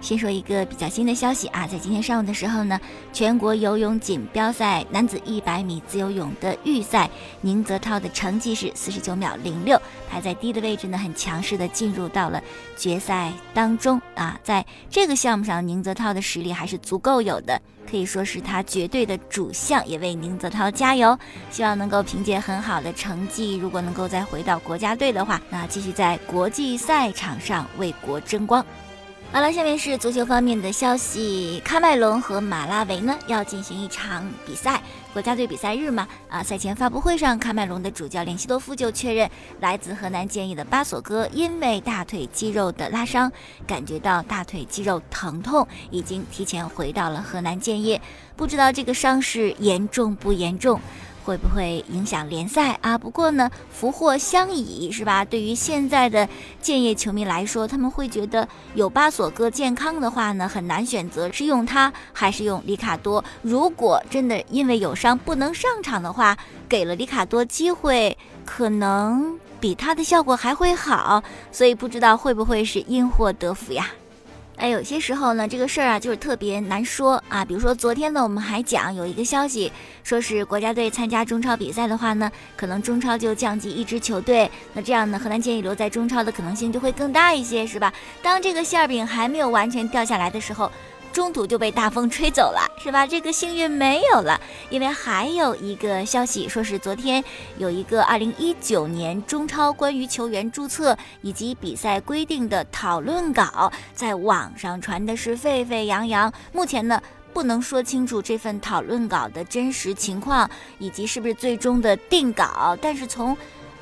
先说一个比较新的消息啊，在今天上午的时候呢，全国游泳锦标赛男子一百米自由泳的预赛，宁泽涛的成绩是四十九秒零六，排在第一的位置呢，很强势的进入到了决赛当中啊。在这个项目上，宁泽涛的实力还是足够有的，可以说是他绝对的主项，也为宁泽涛加油，希望能够凭借很好的成绩，如果能够再回到国家队的话，那继续在国际赛场上为国争光。好了，下面是足球方面的消息。喀麦隆和马拉维呢要进行一场比赛，国家队比赛日嘛。啊，赛前发布会上，喀麦隆的主教练西多夫就确认，来自河南建业的巴索戈因为大腿肌肉的拉伤，感觉到大腿肌肉疼痛，已经提前回到了河南建业。不知道这个伤势严重不严重？会不会影响联赛啊？不过呢，福祸相倚是吧？对于现在的建业球迷来说，他们会觉得有巴索戈健康的话呢，很难选择是用他还是用里卡多。如果真的因为有伤不能上场的话，给了里卡多机会，可能比他的效果还会好。所以不知道会不会是因祸得福呀？哎，有些时候呢，这个事儿啊，就是特别难说啊。比如说昨天呢，我们还讲有一个消息，说是国家队参加中超比赛的话呢，可能中超就降级一支球队。那这样呢，河南建业留在中超的可能性就会更大一些，是吧？当这个馅儿饼还没有完全掉下来的时候。中途就被大风吹走了，是吧？这个幸运没有了，因为还有一个消息，说是昨天有一个二零一九年中超关于球员注册以及比赛规定的讨论稿，在网上传的是沸沸扬扬。目前呢，不能说清楚这份讨论稿的真实情况以及是不是最终的定稿，但是从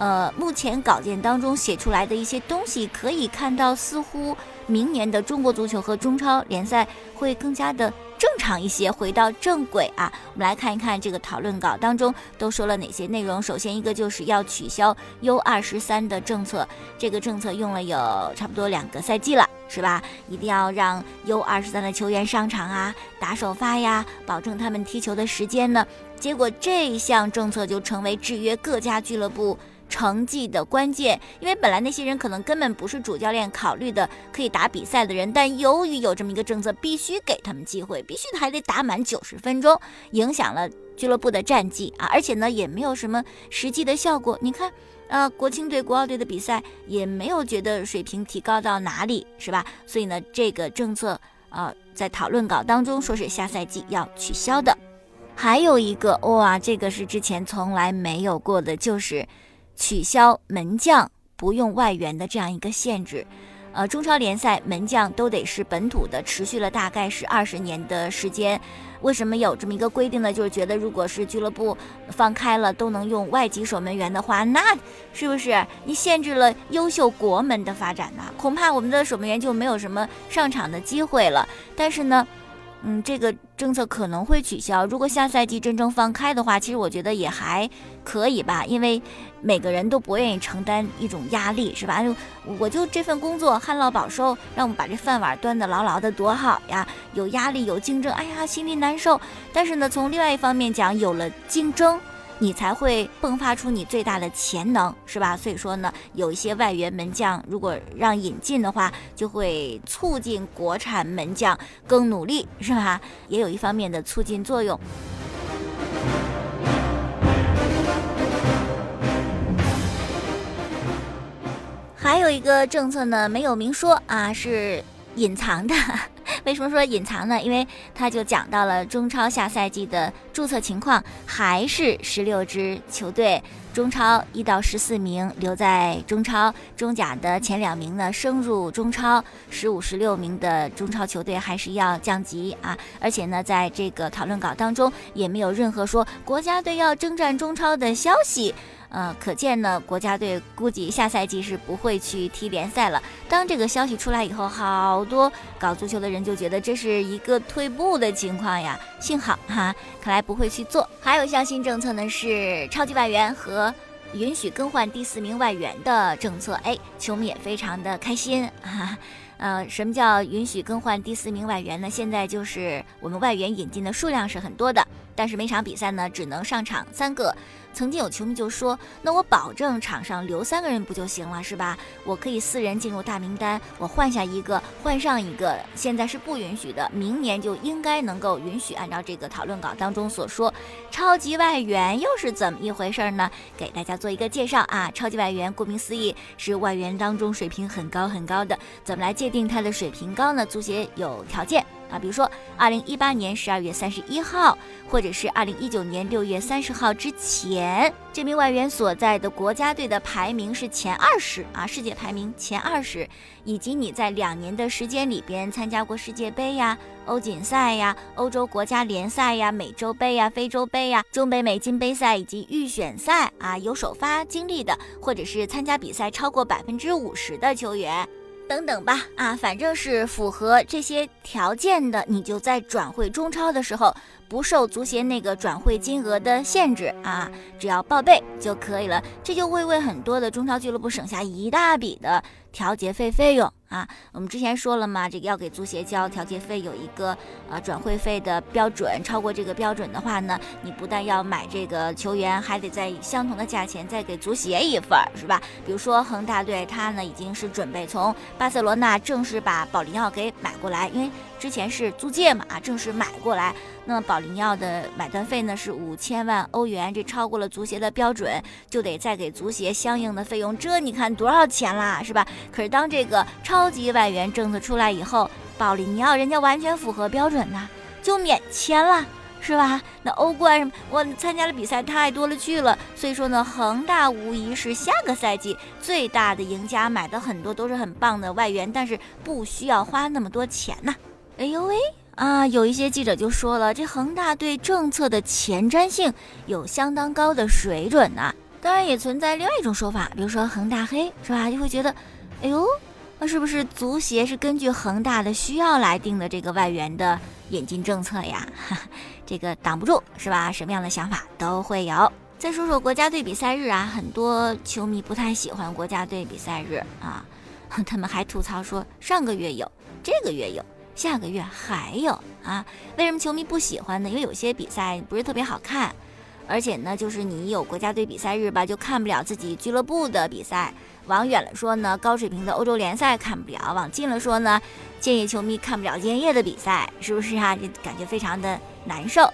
呃目前稿件当中写出来的一些东西可以看到，似乎。明年的中国足球和中超联赛会更加的正常一些，回到正轨啊！我们来看一看这个讨论稿当中都说了哪些内容。首先一个就是要取消 U 二十三的政策，这个政策用了有差不多两个赛季了，是吧？一定要让 U 二十三的球员上场啊，打首发呀，保证他们踢球的时间呢。结果这一项政策就成为制约各家俱乐部。成绩的关键，因为本来那些人可能根本不是主教练考虑的可以打比赛的人，但由于有这么一个政策，必须给他们机会，必须还得打满九十分钟，影响了俱乐部的战绩啊！而且呢，也没有什么实际的效果。你看，呃，国青队、国奥队的比赛也没有觉得水平提高到哪里，是吧？所以呢，这个政策呃，在讨论稿当中说是下赛季要取消的。还有一个哇，这个是之前从来没有过的，就是。取消门将不用外援的这样一个限制，呃，中超联赛门将都得是本土的，持续了大概是二十年的时间。为什么有这么一个规定呢？就是觉得如果是俱乐部放开了都能用外籍守门员的话，那是不是你限制了优秀国门的发展呢？恐怕我们的守门员就没有什么上场的机会了。但是呢？嗯，这个政策可能会取消。如果下赛季真正放开的话，其实我觉得也还可以吧，因为每个人都不愿意承担一种压力，是吧？就我就这份工作旱涝保收，让我们把这饭碗端得牢牢的，多好呀！有压力，有竞争，哎呀，心里难受。但是呢，从另外一方面讲，有了竞争。你才会迸发出你最大的潜能，是吧？所以说呢，有一些外援门将，如果让引进的话，就会促进国产门将更努力，是吧？也有一方面的促进作用。还有一个政策呢，没有明说啊，是隐藏的。为什么说隐藏呢？因为他就讲到了中超下赛季的注册情况，还是十六支球队，中超一到十四名留在中超，中甲的前两名呢升入中超，十五、十六名的中超球队还是要降级啊！而且呢，在这个讨论稿当中也没有任何说国家队要征战中超的消息。呃，可见呢，国家队估计下赛季是不会去踢联赛了。当这个消息出来以后，好多搞足球的人就觉得这是一个退步的情况呀。幸好哈，看来不会去做。还有一项新政策呢，是超级外援和允许更换第四名外援的政策，哎，球迷也非常的开心啊。呃，什么叫允许更换第四名外援呢？现在就是我们外援引进的数量是很多的，但是每场比赛呢只能上场三个。曾经有球迷就说：“那我保证场上留三个人不就行了，是吧？我可以四人进入大名单，我换下一个，换上一个。现在是不允许的，明年就应该能够允许。按照这个讨论稿当中所说，超级外援又是怎么一回事呢？给大家做一个介绍啊。超级外援顾名思义是外援当中水平很高很高的。怎么来界定他的水平高呢？足协有条件。”啊，比如说二零一八年十二月三十一号，或者是二零一九年六月三十号之前，这名外援所在的国家队的排名是前二十啊，世界排名前二十，以及你在两年的时间里边参加过世界杯呀、欧锦赛呀、欧洲国家联赛呀、美洲杯呀、非洲杯呀、中北美金杯赛以及预选赛啊，有首发经历的，或者是参加比赛超过百分之五十的球员。等等吧，啊，反正是符合这些条件的，你就在转会中超的时候不受足协那个转会金额的限制啊，只要报备就可以了，这就会为很多的中超俱乐部省下一大笔的调节费费用。啊，我们之前说了嘛，这个要给足协交调节费，有一个呃转会费的标准，超过这个标准的话呢，你不但要买这个球员，还得在相同的价钱再给足协一份儿，是吧？比如说恒大队，他呢已经是准备从巴塞罗那正式把保利尼奥给买过来，因为。之前是租借嘛啊，正式买过来。那么保利尼奥的买断费呢是五千万欧元，这超过了足协的标准，就得再给足协相应的费用。这你看多少钱啦，是吧？可是当这个超超级外援政策出来以后，保利尼奥人家完全符合标准呐，就免签了，是吧？那欧冠什么，我参加的比赛太多了去了。所以说呢，恒大无疑是下个赛季最大的赢家，买的很多都是很棒的外援，但是不需要花那么多钱呐。哎呦喂啊！有一些记者就说了，这恒大对政策的前瞻性有相当高的水准呐。当然也存在另外一种说法，比如说恒大黑是吧？就会觉得，哎呦，那是不是足协是根据恒大的需要来定的这个外援的引进政策呀？这个挡不住是吧？什么样的想法都会有。再说说国家队比赛日啊，很多球迷不太喜欢国家队比赛日啊，他们还吐槽说上个月有，这个月有。下个月还有啊？为什么球迷不喜欢呢？因为有些比赛不是特别好看，而且呢，就是你有国家队比赛日吧，就看不了自己俱乐部的比赛。往远了说呢，高水平的欧洲联赛看不了；往近了说呢，建业球迷看不了建业的比赛，是不是啊？就感觉非常的难受。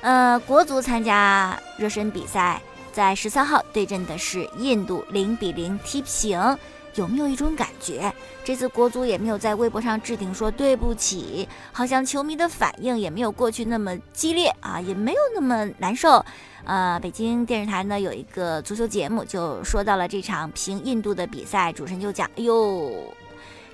呃，国足参加热身比赛，在十三号对阵的是印度，零比零踢平。有没有一种感觉，这次国足也没有在微博上置顶说对不起，好像球迷的反应也没有过去那么激烈啊，也没有那么难受。呃，北京电视台呢有一个足球节目就说到了这场平印度的比赛，主持人就讲，哎呦，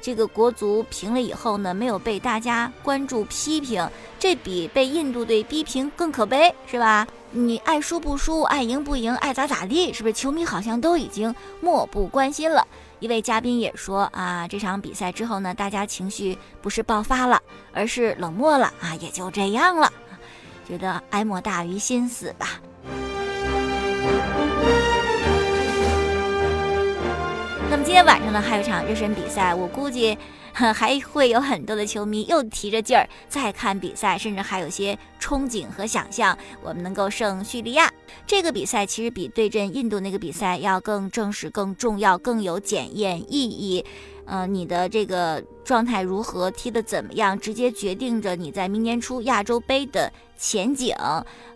这个国足平了以后呢，没有被大家关注批评，这比被印度队逼平更可悲，是吧？你爱输不输，爱赢不赢，爱咋咋地，是不是？球迷好像都已经漠不关心了。一位嘉宾也说啊，这场比赛之后呢，大家情绪不是爆发了，而是冷漠了啊，也就这样了，觉得哀莫大于心死吧。今天晚上呢，还有一场热身比赛，我估计。还会有很多的球迷又提着劲儿再看比赛，甚至还有些憧憬和想象，我们能够胜叙利亚。这个比赛其实比对阵印度那个比赛要更正式、更重要、更有检验意义。呃，你的这个状态如何，踢得怎么样，直接决定着你在明年初亚洲杯的前景。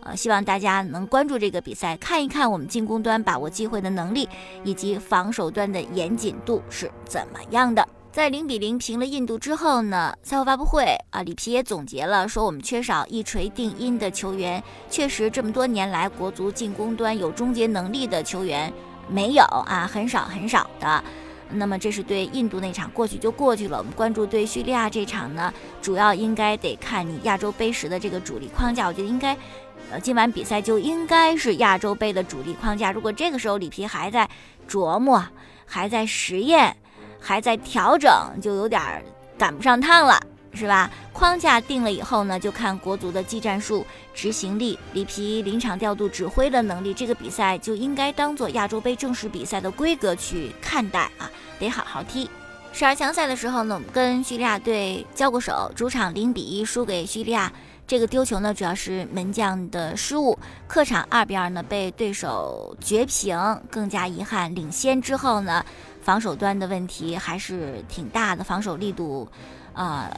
呃，希望大家能关注这个比赛，看一看我们进攻端把握机会的能力，以及防守端的严谨度是怎么样的。在零比零平了印度之后呢，赛后发布会啊，里皮也总结了说，我们缺少一锤定音的球员。确实，这么多年来，国足进攻端有终结能力的球员没有啊，很少很少的。那么这是对印度那场过去就过去了。我们关注对叙利亚这场呢，主要应该得看你亚洲杯时的这个主力框架。我觉得应该，呃，今晚比赛就应该是亚洲杯的主力框架。如果这个时候里皮还在琢磨，还在实验。还在调整，就有点赶不上趟了，是吧？框架定了以后呢，就看国足的技战术、执行力、里皮临场调度、指挥的能力。这个比赛就应该当做亚洲杯正式比赛的规格去看待啊，得好好踢。十二强赛的时候呢，我们跟叙利亚队交过手，主场零比一输给叙利亚。这个丢球呢，主要是门将的失误。客场二比二呢，被对手绝平，更加遗憾。领先之后呢，防守端的问题还是挺大的，防守力度，呃，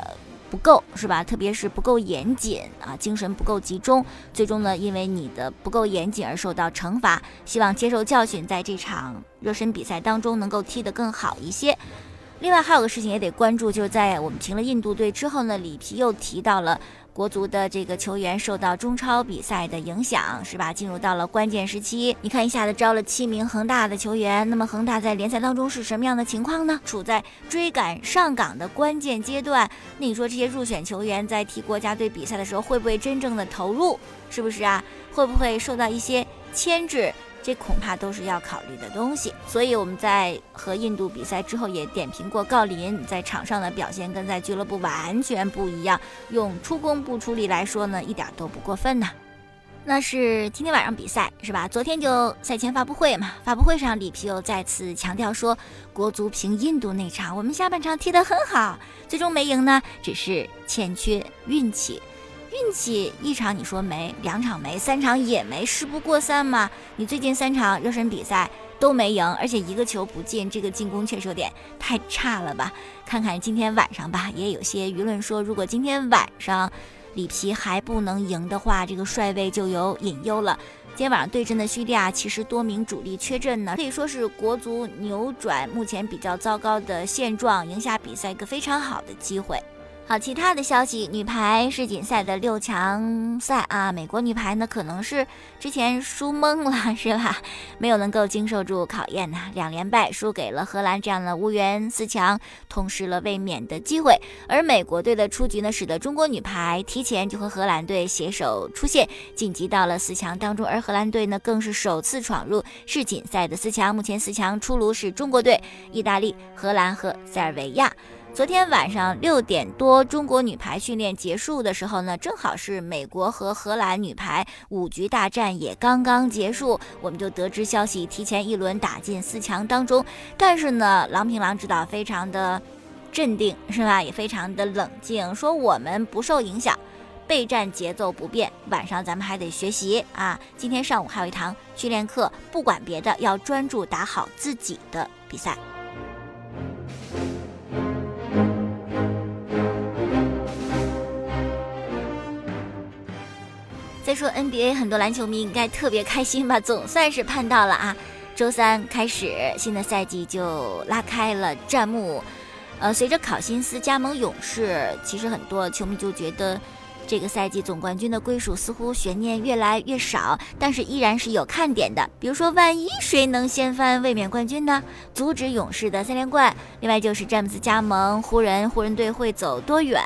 不够，是吧？特别是不够严谨啊，精神不够集中。最终呢，因为你的不够严谨而受到惩罚。希望接受教训，在这场热身比赛当中能够踢得更好一些。另外还有个事情也得关注，就是在我们停了印度队之后呢，里皮又提到了。国足的这个球员受到中超比赛的影响，是吧？进入到了关键时期。你看，一下子招了七名恒大的球员，那么恒大在联赛当中是什么样的情况呢？处在追赶上岗的关键阶段。那你说这些入选球员在踢国家队比赛的时候，会不会真正的投入？是不是啊？会不会受到一些牵制？这恐怕都是要考虑的东西，所以我们在和印度比赛之后也点评过郜林在场上的表现跟在俱乐部完全不一样，用出工不出力来说呢，一点都不过分呐。那是今天晚上比赛是吧？昨天就赛前发布会嘛，发布会上里皮又再次强调说，国足平印度那场，我们下半场踢得很好，最终没赢呢，只是欠缺运气。运气一场你说没，两场没，三场也没，事不过三嘛。你最近三场热身比赛都没赢，而且一个球不进，这个进攻确实有点太差了吧？看看今天晚上吧，也有些舆论说，如果今天晚上里皮还不能赢的话，这个帅位就有隐忧了。今天晚上对阵的叙利亚其实多名主力缺阵呢，可以说是国足扭转目前比较糟糕的现状，赢下比赛一个非常好的机会。好，其他的消息，女排世锦赛的六强赛啊，美国女排呢可能是之前输懵了，是吧？没有能够经受住考验呢，两连败输给了荷兰这样的无缘四强，痛失了卫冕的机会。而美国队的出局呢，使得中国女排提前就和荷兰队携手出线，晋级到了四强当中。而荷兰队呢，更是首次闯入世锦赛的四强。目前四强出炉是中国队、意大利、荷兰和塞尔维亚。昨天晚上六点多，中国女排训练结束的时候呢，正好是美国和荷兰女排五局大战也刚刚结束，我们就得知消息，提前一轮打进四强当中。但是呢，郎平郎指导非常的镇定，是吧？也非常的冷静，说我们不受影响，备战节奏不变。晚上咱们还得学习啊，今天上午还有一堂训练课，不管别的，要专注打好自己的比赛。再说 NBA，很多篮球迷应该特别开心吧？总算是盼到了啊！周三开始，新的赛季就拉开了战幕。呃，随着考辛斯加盟勇士，其实很多球迷就觉得。这个赛季总冠军的归属似乎悬念越来越少，但是依然是有看点的。比如说，万一谁能掀翻卫冕冠军呢？阻止勇士的三连冠。另外就是詹姆斯加盟湖人，湖人队会走多远？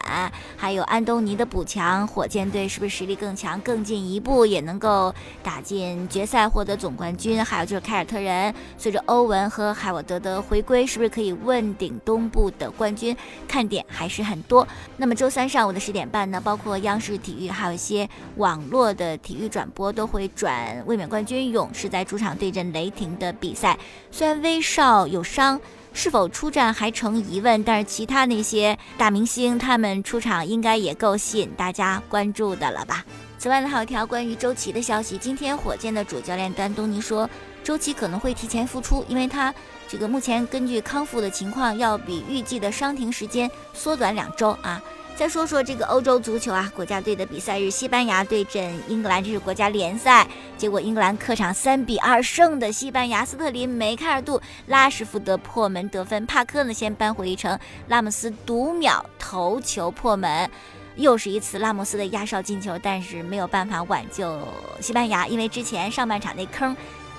还有安东尼的补强，火箭队是不是实力更强，更进一步也能够打进决赛，获得总冠军？还有就是凯尔特人，随着欧文和海沃德的回归，是不是可以问鼎东部的冠军？看点还是很多。那么周三上午的十点半呢？包括央视体育，还有一些网络的体育转播都会转卫冕冠军勇士在主场对阵雷霆的比赛。虽然威少有伤，是否出战还成疑问，但是其他那些大明星他们出场应该也够吸引大家关注的了吧？此外呢，还有一条关于周琦的消息。今天火箭的主教练丹东尼说，周琦可能会提前复出，因为他这个目前根据康复的情况，要比预计的伤停时间缩短两周啊。再说说这个欧洲足球啊，国家队的比赛日，西班牙对阵英格兰，这是国家联赛。结果英格兰客场三比二胜的西班牙，斯特林、梅开二度，拉什福德破门得分，帕克呢先扳回一城，拉莫斯读秒头球破门，又是一次拉莫斯的压哨进球，但是没有办法挽救西班牙，因为之前上半场那坑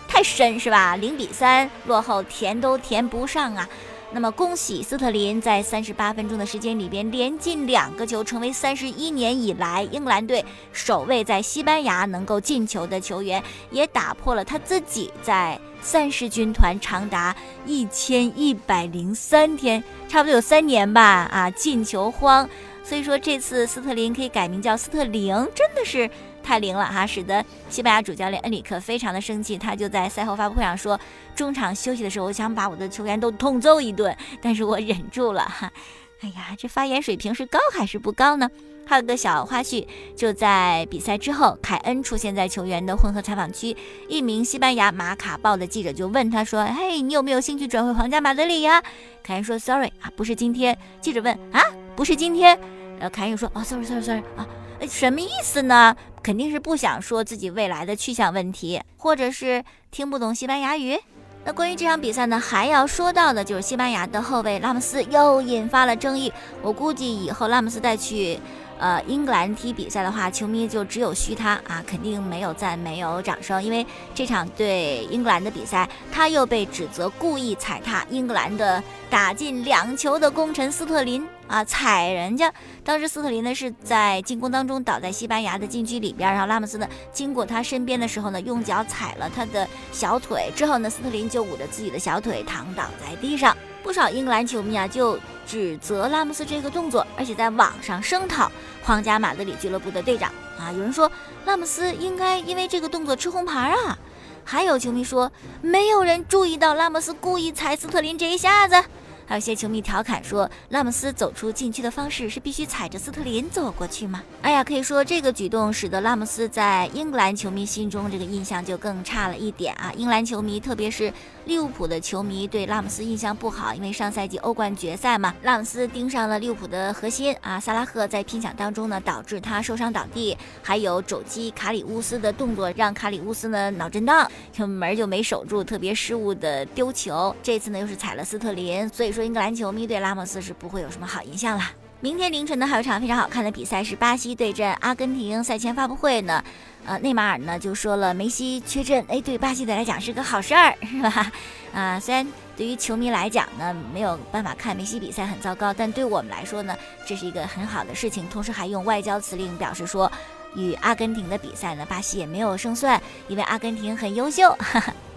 太深是吧？零比三落后，填都填不上啊。那么，恭喜斯特林在三十八分钟的时间里边连进两个球，成为三十一年以来英格兰队首位在西班牙能够进球的球员，也打破了他自己在三狮军团长达一千一百零三天，差不多有三年吧啊进球荒。所以说这次斯特林可以改名叫斯特灵，真的是太灵了哈，使得西班牙主教练恩里克非常的生气，他就在赛后发布会上说，中场休息的时候，我想把我的球员都痛揍一顿，但是我忍住了哈。哎呀，这发言水平是高还是不高呢？还有个小花絮，就在比赛之后，凯恩出现在球员的混合采访区，一名西班牙马卡报的记者就问他说：“嘿，你有没有兴趣转会皇家马德里呀？”凯恩说：“Sorry 啊，不是今天。”记者问：“啊，不是今天？”呃，凯恩又说：“啊，Sorry，Sorry，Sorry 啊，什么意思呢？肯定是不想说自己未来的去向问题，或者是听不懂西班牙语。”那关于这场比赛呢，还要说到的就是西班牙的后卫拉姆斯又引发了争议。我估计以后拉姆斯再去。呃，英格兰踢比赛的话，球迷就只有嘘他啊，肯定没有赞，没有掌声，因为这场对英格兰的比赛，他又被指责故意踩踏英格兰的打进两球的功臣斯特林啊，踩人家。当时斯特林呢是在进攻当中倒在西班牙的禁区里边，然后拉姆斯呢经过他身边的时候呢，用脚踩了他的小腿，之后呢，斯特林就捂着自己的小腿躺倒在地上。不少英格兰球迷啊就指责拉姆斯这个动作，而且在网上声讨皇家马德里俱乐部的队长啊。有人说拉姆斯应该因为这个动作吃红牌啊，还有球迷说没有人注意到拉姆斯故意踩斯特林这一下子。还有些球迷调侃说，拉姆斯走出禁区的方式是必须踩着斯特林走过去吗？哎呀，可以说这个举动使得拉姆斯在英格兰球迷心中这个印象就更差了一点啊。英格兰球迷，特别是利物浦的球迷，对拉姆斯印象不好，因为上赛季欧冠决赛嘛，拉姆斯盯上了利物浦的核心啊，萨拉赫在拼抢当中呢，导致他受伤倒地，还有肘击卡里乌斯的动作让卡里乌斯呢脑震荡，就门就没守住，特别失误的丢球。这次呢又是踩了斯特林，所以说。说英格兰球迷对拉莫斯是不会有什么好印象了。明天凌晨呢，还有一场非常好看的比赛是巴西对阵阿根廷。赛前发布会呢，呃，内马尔呢就说了梅西缺阵，哎，对巴西队来讲是个好事儿，是吧？啊，虽然对于球迷来讲呢，没有办法看梅西比赛很糟糕，但对我们来说呢，这是一个很好的事情。同时还用外交辞令表示说，与阿根廷的比赛呢，巴西也没有胜算，因为阿根廷很优秀。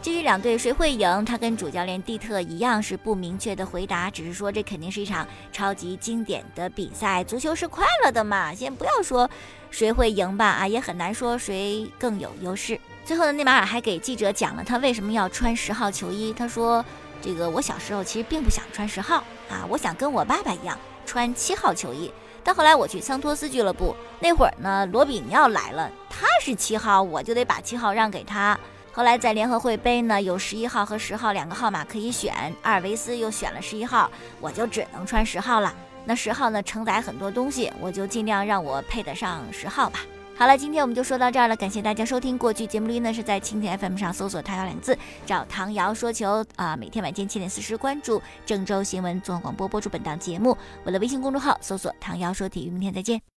至于两队谁会赢，他跟主教练蒂特一样是不明确的回答，只是说这肯定是一场超级经典的比赛。足球是快乐的嘛，先不要说谁会赢吧，啊，也很难说谁更有优势。最后呢，内马尔还给记者讲了他为什么要穿十号球衣。他说：“这个我小时候其实并不想穿十号啊，我想跟我爸爸一样穿七号球衣。但后来我去桑托斯俱乐部，那会儿呢，罗比尼奥来了，他是七号，我就得把七号让给他。”后来在联合会杯呢，有十一号和十号两个号码可以选，阿尔维斯又选了十一号，我就只能穿十号了。那十号呢，承载很多东西，我就尽量让我配得上十号吧。好了，今天我们就说到这儿了，感谢大家收听。过去节目录音呢是在蜻蜓 FM 上搜索“唐瑶”两字，找唐瑶说球啊。每天晚间七点四十关注郑州新闻综合广播播出本档节目，我的微信公众号搜索“唐瑶说体育”。明天再见。